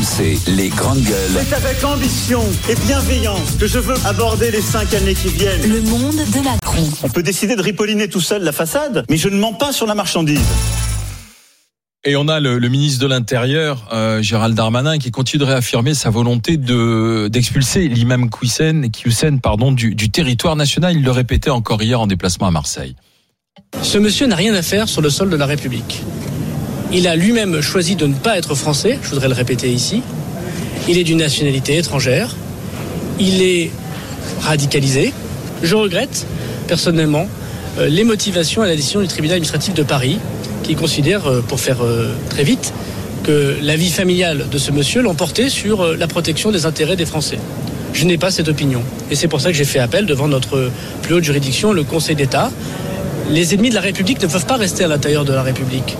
RMC, les grandes gueules. C'est avec ambition et bienveillance que je veux aborder les cinq années qui viennent. Le monde de Macron. On peut décider de ripolliner tout seul la façade, mais je ne mens pas sur la marchandise. Et on a le, le ministre de l'Intérieur, euh, Gérald Darmanin, qui continue de réaffirmer sa volonté de d'expulser l'imam pardon, du, du territoire national. Il le répétait encore hier en déplacement à Marseille. Ce monsieur n'a rien à faire sur le sol de la République. Il a lui-même choisi de ne pas être français, je voudrais le répéter ici. Il est d'une nationalité étrangère. Il est radicalisé. Je regrette personnellement euh, les motivations à la décision du tribunal administratif de Paris qui considère, euh, pour faire euh, très vite, que la vie familiale de ce monsieur l'emportait sur la protection des intérêts des Français. Je n'ai pas cette opinion. Et c'est pour ça que j'ai fait appel devant notre plus haute juridiction, le Conseil d'État. Les ennemis de la République ne peuvent pas rester à l'intérieur de la République.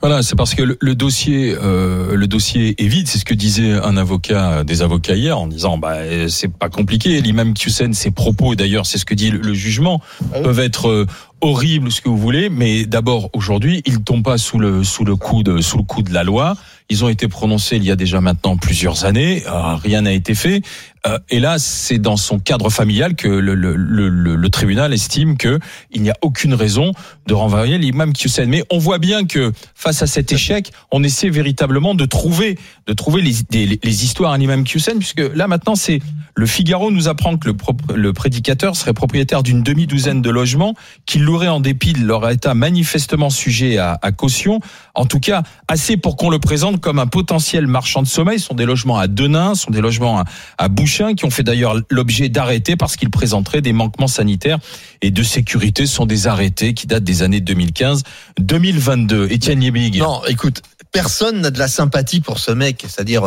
Voilà, c'est parce que le, le dossier, euh, le dossier est vide. C'est ce que disait un avocat, des avocats hier, en disant, bah, c'est pas compliqué. L'imam Hussein, ses propos, et d'ailleurs, c'est ce que dit le, le jugement, peuvent être euh, horribles, ce que vous voulez, mais d'abord aujourd'hui, ils tombent pas sous le sous le coup de sous le coup de la loi. Ils ont été prononcés il y a déjà maintenant plusieurs années. Euh, rien n'a été fait. Euh, et là, c'est dans son cadre familial que le, le, le, le tribunal estime que il n'y a aucune raison de renvoyer l'imam Hussein. Mais on voit bien que face à cet échec, on essaie véritablement de trouver de trouver les, les, les histoires à Hussein, puisque là maintenant, c'est le Figaro nous apprend que le, le prédicateur serait propriétaire d'une demi-douzaine de logements qu'il louerait en dépit de leur état manifestement sujet à, à caution. En tout cas, assez pour qu'on le présente comme un potentiel marchand de sommeil. Ce sont des logements à Denain, ce sont des logements à, à Bouchain, qui ont fait d'ailleurs l'objet d'arrêtés parce qu'ils présenteraient des manquements sanitaires et de sécurité. Ce sont des arrêtés qui datent des années 2015-2022. Étienne Non, écoute, personne n'a de la sympathie pour ce mec. C'est-à-dire,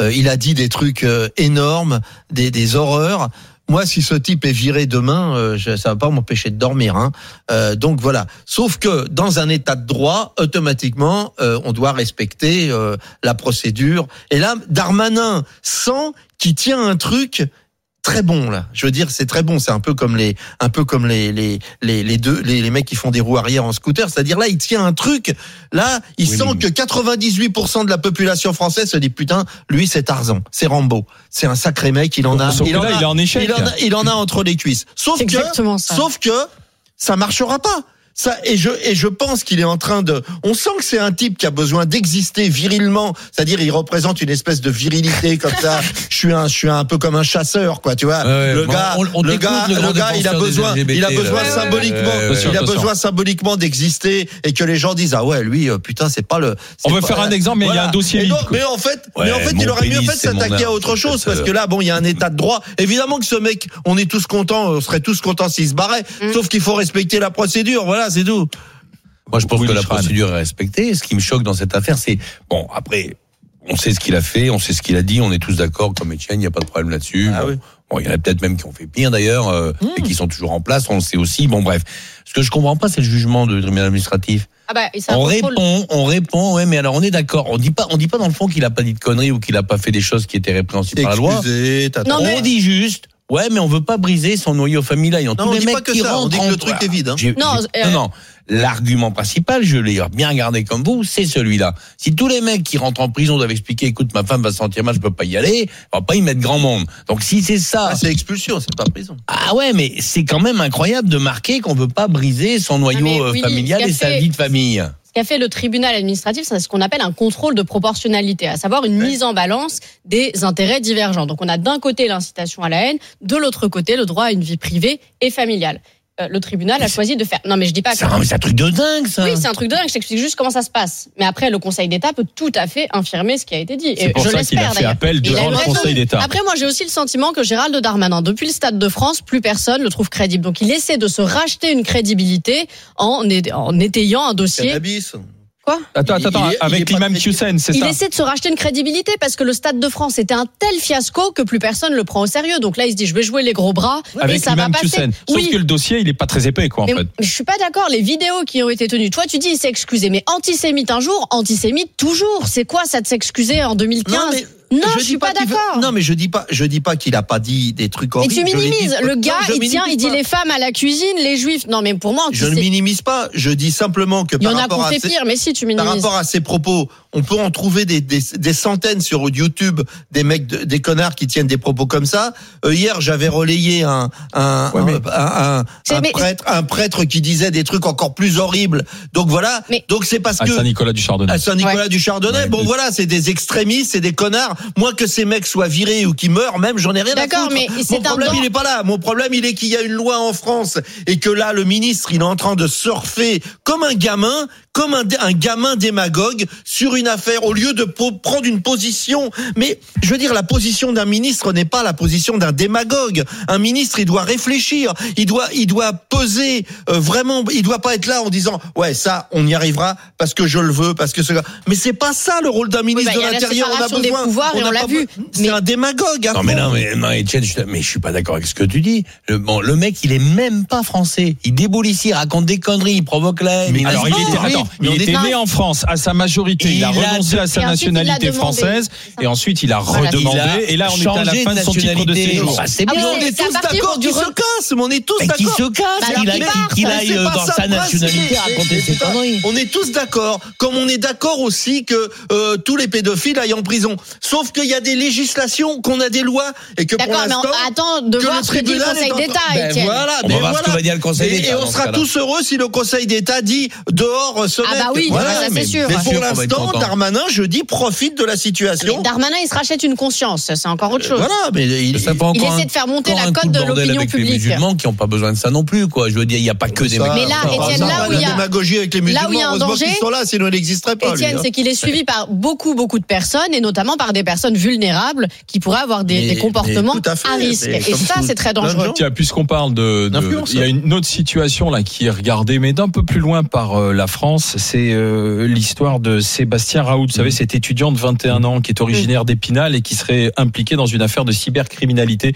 euh, il a dit des trucs euh, énormes, des, horreurs. Moi, si ce type est viré demain, euh, ça va pas m'empêcher de dormir. Hein. Euh, donc voilà. Sauf que dans un état de droit, automatiquement, on doit respecter la procédure. Et là, Darmanin sent qu'il tient un truc très bon là. Je veux dire, c'est très bon. C'est un peu comme les, un peu comme les les les, les deux les, les mecs qui font des roues arrière en scooter. C'est-à-dire là, il tient un truc. Là, il Oui, sent que 98% de la population française se dit putain, lui c'est Tarzan, c'est Rambo, c'est un sacré mec. Il en a, Sauf il en là, a, il est en échec. il en a, il en a entre les cuisses. Sauf que, sauf que ça marchera pas. Ça, et je, et je pense qu'il est en train de, on sent que c'est un type qui a besoin d'exister virilement. C'est-à-dire, il représente une espèce de virilité comme ça. Je suis un, je suis un peu comme un chasseur, quoi, tu vois. Ouais, le bon, gars, on- on le gars, le grand le gars, il a besoin, LGBT, il a besoin là. symboliquement, Ouais, ouais, Attention, il a besoin symboliquement d'exister et que les gens disent, ah ouais, lui, euh, putain, c'est pas le. On veut faire un exemple, mais il y a un dossier donc- mais en fait, Ouais, mais en fait, il aurait mieux fait s'attaquer à autre chose parce que là, bon, il y a un état de droit. Évidemment que ce mec, on est tous contents, on serait tous contents s'il se barrait. Mm. Sauf qu'il faut respecter la procédure. Voilà, c'est tout. Moi, je pense Oui, que la procédure est respectée. Ce qui me choque dans cette affaire, c'est bon. Après, on sait ce qu'il a fait, on sait ce qu'il a dit, on est tous d'accord. Comme Etienne, il n'y a pas de problème là-dessus. Ah bon, oui. bon, il y en a peut-être même qui ont fait pire d'ailleurs euh, et qui sont toujours en place. On le sait aussi. Bon, bref. Ce que je comprends pas, c'est le jugement du tribunal administratif. Ah bah, et On répond, on répond. Ouais, mais alors on est d'accord. On dit pas, on dit pas dans le fond qu'il a pas dit de conneries ou qu'il a pas fait des choses qui étaient répréhensibles par la loi. Non, mais- On dit juste. Ouais, mais on veut pas briser son noyau familial. Non, tous on les dit mecs pas que qui ça, on dit que le truc est vide, hein. J'ai- Non, j'ai- euh, non, non. L'argument principal, je l'ai bien regardé comme vous, c'est celui-là. Si tous les mecs qui rentrent en prison doivent expliquer, écoute, ma femme va se sentir mal, je peux pas y aller, on va pas y mettre grand monde. Donc si c'est ça, Ah, c'est expulsion, c'est pas prison. ah ouais, mais c'est quand même incroyable de marquer qu'on veut pas briser son noyau mais euh, oui, familial et sa vie de famille. Ce qu'a fait le tribunal administratif, c'est ce qu'on appelle un contrôle de proportionnalité, à savoir une mise en balance des intérêts divergents. Donc on a d'un côté l'incitation à la haine, de l'autre côté le droit à une vie privée et familiale. Euh, le tribunal a choisi de faire. Non mais je dis pas que. C'est un, mais c'est un truc de dingue, ça. Oui, c'est un truc de dingue. Je t'explique juste comment ça se passe. Mais après, le Conseil d'État peut tout à fait infirmer ce qui a été dit. C'est Et pour je ça qu'il a l'espère fait d'ailleurs. appel devant le. Conseil d'État. Après, moi, j'ai aussi le sentiment que Gérald Darmanin, depuis le Stade de France, plus personne le trouve crédible. Donc, il essaie de se racheter une crédibilité en, en étayant un dossier. Cannabis. Quoi Attends, Il- attends, il il avec l'imam. Hussein, c'est Il ça essaie de se racheter une crédibilité parce que le Stade de France était un tel fiasco que plus personne le prend au sérieux. Donc là, il se dit, je vais jouer les gros bras et Avec ça va l'imam passer. Hussein. Sauf Oui. que le dossier, il est pas très épais, quoi, en Mais, fait. mais je suis pas d'accord. Les vidéos qui ont été tenues, toi tu dis il s'est excusé, mais antisémite un jour, antisémite toujours. C'est quoi ça de s'excuser en 2015 Non, mais- Non, je je suis pas d'accord. Non, mais je dis pas, je dis pas qu'il a pas dit des trucs Et horribles. tu je l'ai minimises. dit- Le gars, Non, il tient, minimise il dit pas. les femmes à la cuisine, les juifs. Non, mais pour moi, Je ne minimise pas. Je dis simplement que il y par en a rapport qu'on à fait ces- pire, mais si tu par rapport à ces propos, on peut en trouver des, des, des centaines sur YouTube, des mecs, de- des connards qui tiennent des propos comme ça. Euh, hier, j'avais relayé un, un, Ouais, mais- un, un- C'est- un mais- prêtre, un prêtre qui disait des trucs encore plus horribles. Donc voilà. Mais- Donc c'est parce À que Saint-Nicolas du Chardonnay. à Saint-Nicolas Ouais. du Chardonnay. Ouais, bon mais- voilà, c'est des extrémistes, c'est des connards. Moi que ces mecs soient virés ou qu'ils meurent, même j'en ai rien à D'accord, foutre. mais c'est Mon problème il est pas là. Mon problème il est qu'il y a une loi en France et que là le ministre il est en train de surfer comme un gamin, comme un, un gamin démagogue sur une affaire au lieu de prendre une position. Mais je veux dire la position d'un ministre n'est pas la position d'un démagogue. Un ministre il doit réfléchir, il doit il doit peser euh, vraiment. Il doit pas être là en disant ouais ça on y arrivera parce que je le veux parce que ce mais c'est pas ça le rôle d'un ministre bah, de l'intérieur. On a besoin. pouvoirs a on l'a pas- vu. C'est Mais- un démagogue. à Non mais non mais non Etienne, je, mais je suis pas d'accord avec ce que tu dis. Le, bon, le mec il est même pas français. Il déboule ici, il raconte des conneries, il provoque la haine. Mais Alors, il était, oui, attends, mais il est- était né en France à sa majorité. Il, Il a a renoncé à sa il nationalité française et ensuite il a redemandé. Il Et là, on est à la fin de son titre de séjour. C'est Ah bien. oui, on est tous d'accord du qu'il se casse, mais on est tous d'accord. se casse, Bah, qu'il aille, parte. qu'il Mais aille euh, dans sa nationalité raconter ses conneries. On est tous d'accord, comme on est d'accord aussi que euh, tous les pédophiles aillent en prison. Sauf qu'il y a des législations, qu'on a des lois et que pour D'accord, mais l'instant. on attend de voir ce que dit le Conseil d'État, Ben voilà, On mais va voir ce voilà. que va dire le Conseil Et- d'État Et, on sera tous heureux si le Conseil d'État dit dehors Ah bah oui, Voilà, ça, c'est sûr. Mais pour l'instant. Darmanin, je dis, profite de la situation. Mais Darmanin, il se rachète une conscience, ça, c'est encore autre chose. Voilà, mais il, Ça Il encore essaie un- de faire monter la cote de l'opinion avec les publique. musulmans qui n'ont pas besoin de ça non plus, quoi. Je veux dire, il n'y a pas que des Mais là, Étienne, là où la il y a- démagogie avec les là musulmans, où il y a un heureusement danger, sont là, sinon il n'existerait pas. Étienne, hein. c'est qu'il est suivi par beaucoup, beaucoup de personnes, et notamment par des personnes vulnérables qui pourraient avoir des, comportements à risque. Et ça, c'est très dangereux. puisqu'on parle de, il y a une autre situation là qui est regardée, mais d'un peu plus loin par euh, la France, c'est euh, l'histoire de Sébastien Raoult. Vous savez, Mm. cet étudiant de 21 ans qui est originaire d'Épinal et qui serait impliqué dans une affaire de cybercriminalité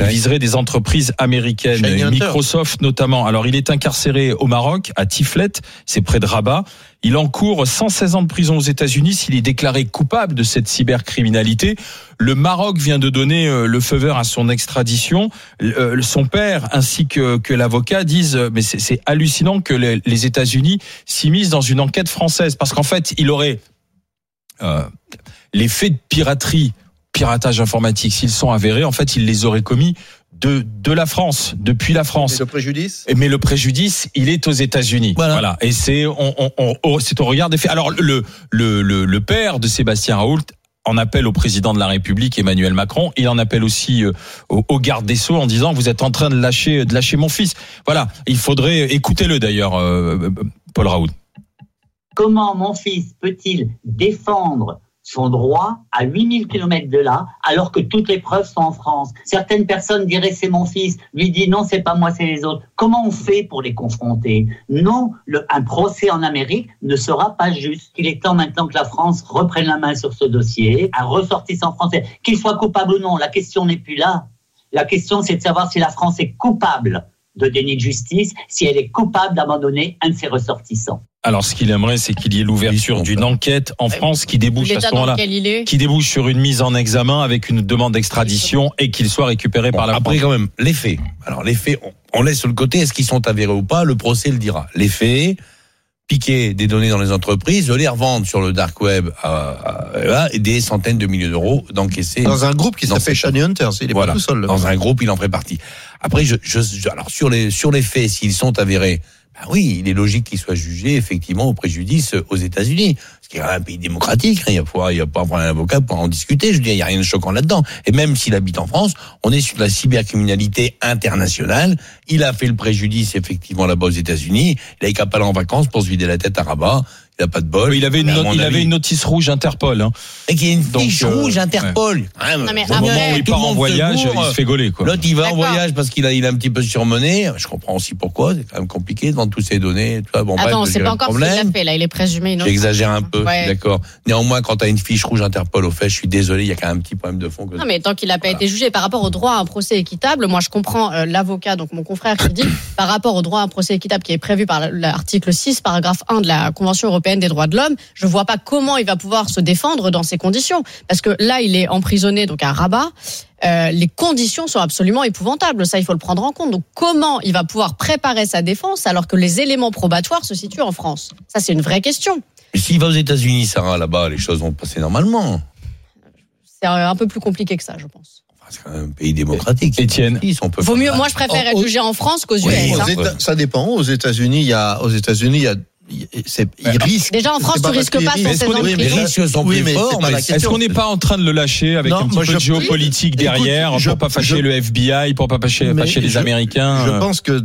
Ouais. viserait des entreprises américaines, Shiny Hunter. Microsoft notamment. Alors, il est incarcéré au Maroc, à Tiflet, c'est près de Rabat. Il encourt 116 ans de prison aux États-Unis s'il est déclaré coupable de cette cybercriminalité. Le Maroc vient de donner euh, le feu vert à son extradition. Euh, Son père ainsi que, que l'avocat disent euh, mais c'est c'est hallucinant que les, les États-Unis s'immiscent dans une enquête française parce qu'en fait il aurait euh, les faits de piraterie, piratage informatique, s'ils sont avérés, en fait il les aurait commis de de la France, depuis la France. Mais le préjudice? Mais le préjudice, il est aux États-Unis. Voilà. Et c'est on, on, on- oh, c'est au regard des faits. Alors le le le, le père de Sébastien Raoult en appelle au président de la République Emmanuel Macron. Il en appelle aussi euh, au, au garde des sceaux en disant vous êtes en train de lâcher de lâcher mon fils. Voilà. Il faudrait écoutez-le d'ailleurs, euh, Paul Raoult. Comment mon fils peut-il défendre son droit à 8000 km de là, alors que toutes les preuves sont en France Certaines personnes diraient c'est mon fils, lui dit non, c'est pas moi, c'est les autres. Comment on fait pour les confronter? Non, un procès en Amérique ne sera pas juste. Il est temps maintenant que la France reprenne la main sur ce dossier, un ressortissant français, qu'il soit coupable ou non, la question n'est plus là. La question, c'est de savoir si la France est coupable de déni de justice, si elle est coupable d'abandonner un de ses ressortissants. Alors ce qu'il aimerait, c'est qu'il y ait l'ouverture d'une enquête en France qui débouche à ce moment-là. lequel il est. Qui débouche sur une mise en examen avec une demande d'extradition et qu'il soit récupéré Bon, par la après, France. quand même, les faits. Alors, les faits, on, on laisse sur le côté, est-ce qu'ils sont avérés ou pas Le procès le dira. Les faits, piquer des données dans les entreprises, les revendre sur le dark web à, à- des centaines de milliers d'euros d'encaisser. Dans un groupe qui s'appelle Shiny Hunters. Il est Voilà. pas tout seul. Dans un groupe, il en ferait partie. Après, je, je, je- alors sur les sur les faits, s'ils sont avérés, ben oui, il est logique qu'ils soient jugés effectivement au préjudice aux États-Unis, ce qui est un pays démocratique. hein, il y a pas, il y a pas un avocat pour en discuter. Je veux dire, il y a rien de choquant là-dedans. Et même s'il habite en France, on est sur la cybercriminalité internationale. Il a fait le préjudice effectivement là-bas aux États-Unis. Il a qu'à pas aller en vacances pour se vider la tête à Rabat. Il a pas de bol. Il avait une, il avis- avait une notice rouge Interpol. Hein. et qu'il y a une Donc, fiche euh, rouge Interpol. Non, mais Au moment où il tout part en voyage, il se fait gauler. Quoi. L'autre, il va en voyage parce qu'il a, il a un petit peu surmené. Je comprends aussi pourquoi. C'est quand même compliqué devant toutes ces données. Vois, bon, Attends, c'est pas encore ce qu'il a problème. fait, là, il est présumé. J'exagère un peu, Ouais. d'accord. Néanmoins, quand tu as une fiche rouge Interpol au fait, je suis désolé, il y a quand même un petit problème de fond. Que Non, mais tant qu'il n'a pas Voilà. été jugé par rapport au droit à un procès équitable, moi je comprends euh, l'avocat, donc mon confrère qui dit par rapport au droit à un procès équitable qui est prévu par l'article 6, paragraphe 1 de la Convention européenne européenne des droits de l'homme. Je vois pas comment il va pouvoir se défendre dans ces conditions, parce que là, il est emprisonné donc à Rabat. Euh, les conditions sont absolument épouvantables. Ça, il faut le prendre en compte. Donc, comment il va pouvoir préparer sa défense alors que les éléments probatoires se situent en France? Ça, c'est une vraie question. Mais s'il va aux États-Unis, Sarah, là-bas, les choses vont passer normalement. C'est euh, un peu plus compliqué que ça, je pense. Enfin, C'est quand même un pays démocratique. Étienne. Ils sont peu Vaut mieux. Moi, je préfère Oh, être oh. jugé en France qu'aux US. Oui, Aux hein. Ça dépend. Aux États-Unis, il y a, aux États-Unis, il y a, il- ils risquent. Déjà, en France, tu risques pas risquent. 116 ans de Oui, mais Les prison. là- risques sont oui, plus mais forts, c'est pas mais la est-ce qu'on n'est pas en train de le lâcher avec Non, un petit peu je- de géopolitique derrière je- pour pas fâcher je- le FBI, pour pas fâcher, les je- Américains Je euh, pense que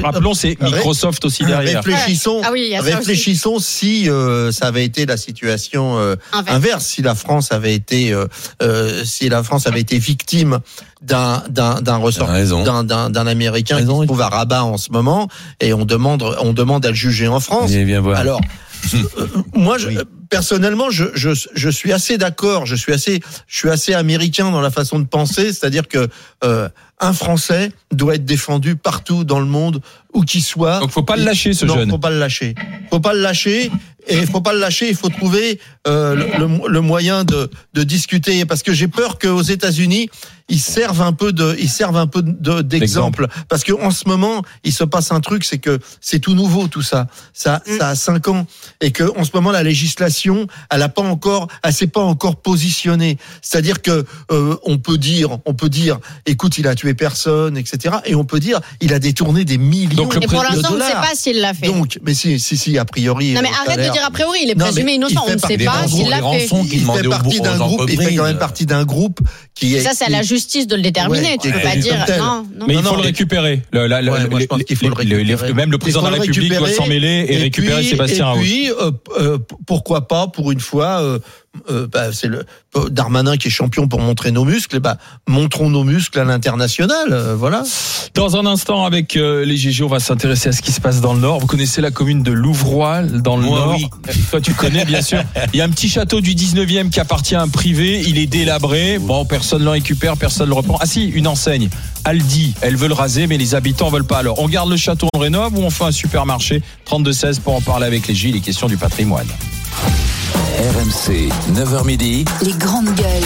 rappelons, c'est Ré- Microsoft aussi derrière. Réfléchissons, Ah oui, il y a ça aussi. réfléchissons si euh, ça avait été la situation euh, Inverse. inverse, si la France avait été, si la France avait été victime d'un d'un d'un ressort, d'un d'un d'un américain Raison, qui se trouve à Rabat en ce moment, et on demande on demande à le juger en France. Viens voir. Alors, euh, moi, je, Oui. personnellement, je, je, je suis assez d'accord. Je suis assez, je suis assez américain dans la façon de penser, c'est-à-dire que euh, un Français doit être défendu partout dans le monde, où qu'il soit. Donc faut pas le lâcher ce non, jeune. faut pas le lâcher. Faut pas le lâcher. Et faut pas le lâcher. Il faut trouver euh, le, le- le moyen de, de discuter, parce que j'ai peur qu'aux États-Unis ils servent un peu de, ils servent un peu de- d'exemple, parce que en ce moment il se passe un truc, c'est que c'est tout nouveau tout ça. Ça, Mm. ça a cinq ans, et que en ce moment la législation, elle a pas encore, elle s'est pas encore positionnée. C'est-à-dire que euh, on peut dire, on peut dire, écoute, il a tué personne, etc. Et on peut dire, il a détourné des millions Donc, le Et pour de l'instant, on ne sait pas s'il l'a fait. Donc, mais si, si, si, a priori. non, mais euh, ça a arrête de dire a priori, il est Non, présumé mais innocent. il On fait ne sait partie- pas s'il l'a fait. il fait partie d'un groupe, il fait quand même partie d'un groupe qui est. Ça, c'est à la justice de le déterminer. Tu peux pas dire non. non. Mais Non, il faut non, le mais- récupérer. Même le président de la République doit s'en mêler et, récupérer Sébastien Et Raoult. puis, euh, euh, pourquoi pas, pour une fois, euh, euh, bah, c'est le Darmanin qui est champion pour montrer nos muscles. Et bah, montrons nos muscles à l'international. euh, voilà. Dans un instant, avec euh, les GG, on va s'intéresser à ce qui se passe dans le Nord. Vous connaissez la commune de Louvroy, dans le Moi, Nord oui. Toi, tu connais, bien sûr. Il y a un petit château du 19e qui appartient à un privé. Il est délabré. Bon, personne ne le récupère, personne ne le reprend. Ah si, une enseigne. Aldi, elle veut le raser, mais les habitants veulent pas. Alors, on garde le château, on le rénove ou on fait un supermarché? 32-16 pour en parler avec les G, les questions du patrimoine. RMC, 9h midi. Les grandes gueules.